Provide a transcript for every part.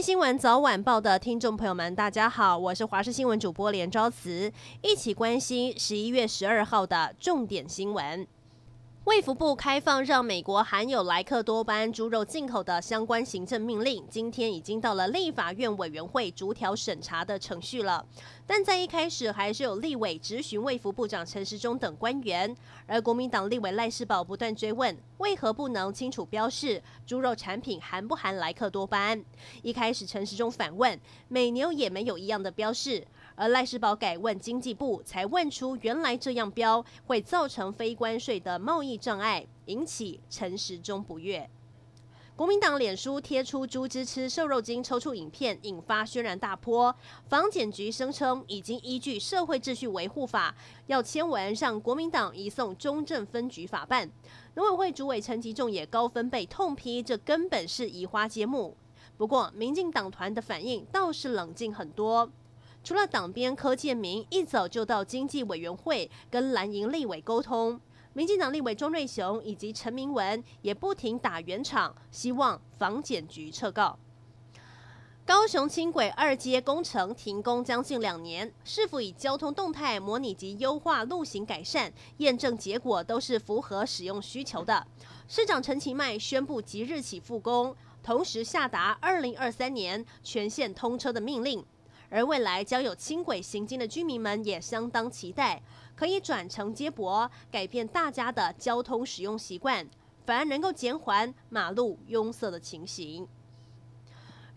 新闻早晚报的听众朋友们，大家好，我是华视新闻主播连昭慈，一起关心十一月十二号的重点新闻。卫福部开放让美国含有莱克多巴胺猪肉进口的相关行政命令，今天已经到了立法院委员会逐条审查的程序了。但在一开始，还是有立委质询卫福部长陈时中等官员，而国民党立委赖士葆不断追问，为何不能清楚标示猪肉产品含不含莱克多巴胺？一开始陈时中反问，美牛也没有一样的标示。而赖世宝改问经济部，才问出原来这样标会造成非关税的贸易障碍，引起陈时中不悦。国民党脸书贴出猪只吃瘦肉精抽搐影片，引发轩然大波。防检局声称已经依据社会秩序维护法，要签文让国民党移送中正分局法办。农委会主委陈吉仲也高分贝痛批，这根本是移花接木。不过，民进党团的反应倒是冷静很多。除了党鞭柯建铭一早就到经济委员会跟蓝营立委沟通，民进党立委庄瑞雄以及陈明文也不停打圆场，希望防检局撤告。高雄轻轨二阶工程停工将近两年，市府以交通动态模拟及优化路型改善，验证结果都是符合使用需求的。市长陈其迈宣布即日起复工，同时下达二零二三年全线通车的命令。而未来将有轻轨行经的居民们也相当期待，可以转乘接驳，改变大家的交通使用习惯，反而能够减缓马路拥塞的情形。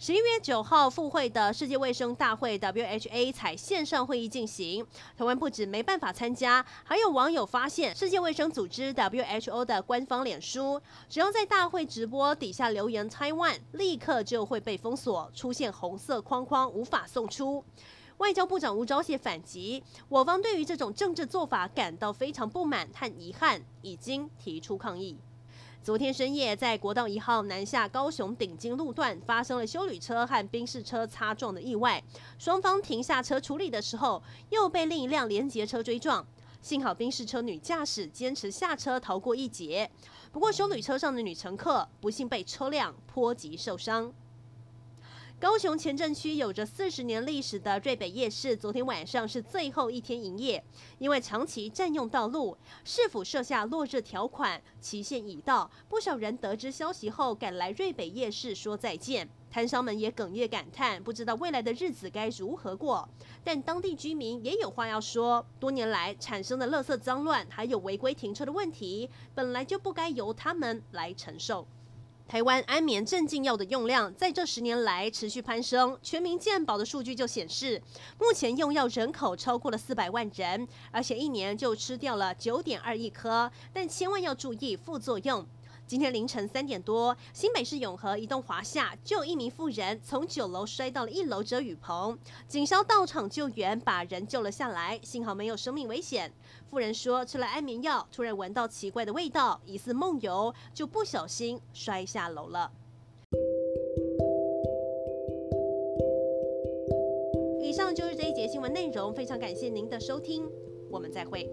十一月九号复会的世界卫生大会 （WHA） 采线上会议进行，台湾不止没办法参加，还有网友发现世界卫生组织 （WHO） 的官方脸书，只要在大会直播底下留言 “Taiwan”，立刻就会被封锁，出现红色框框，无法送出。外交部长吴钊燮反击，我方对于这种政治做法感到非常不满和遗憾，已经提出抗议。昨天深夜，在国道一号南下高雄顶金路段发生了修旅车和宾士车擦撞的意外，双方停下车处理的时候，又被另一辆连结车追撞。幸好宾士车女驾驶坚持下车逃过一劫，不过修旅车上的女乘客不幸被车辆波及受伤。高雄前镇区有着四十年历史的瑞北夜市，昨天晚上是最后一天营业，因为长期占用道路，市府设下落日条款，期限已到，不少人得知消息后赶来瑞北夜市说再见，摊商们也哽咽感叹，不知道未来的日子该如何过。但当地居民也有话要说，多年来产生的垃圾脏乱，还有违规停车的问题，本来就不该由他们来承受。台湾安眠镇静药的用量在这十年来持续攀升。全民健保的数据就显示，目前用药人口超过了四百万人，而且一年就吃掉了九点二亿颗。但千万要注意副作用。今天凌晨三点多，新北市永和一栋华厦就有一名妇人从九楼摔到了一楼遮雨棚，警消到场救援，把人救了下来，幸好没有生命危险。妇人说，吃了安眠药，突然闻到奇怪的味道，疑似梦游，就不小心摔下楼了。以上就是这一节新闻内容，非常感谢您的收听，我们再会。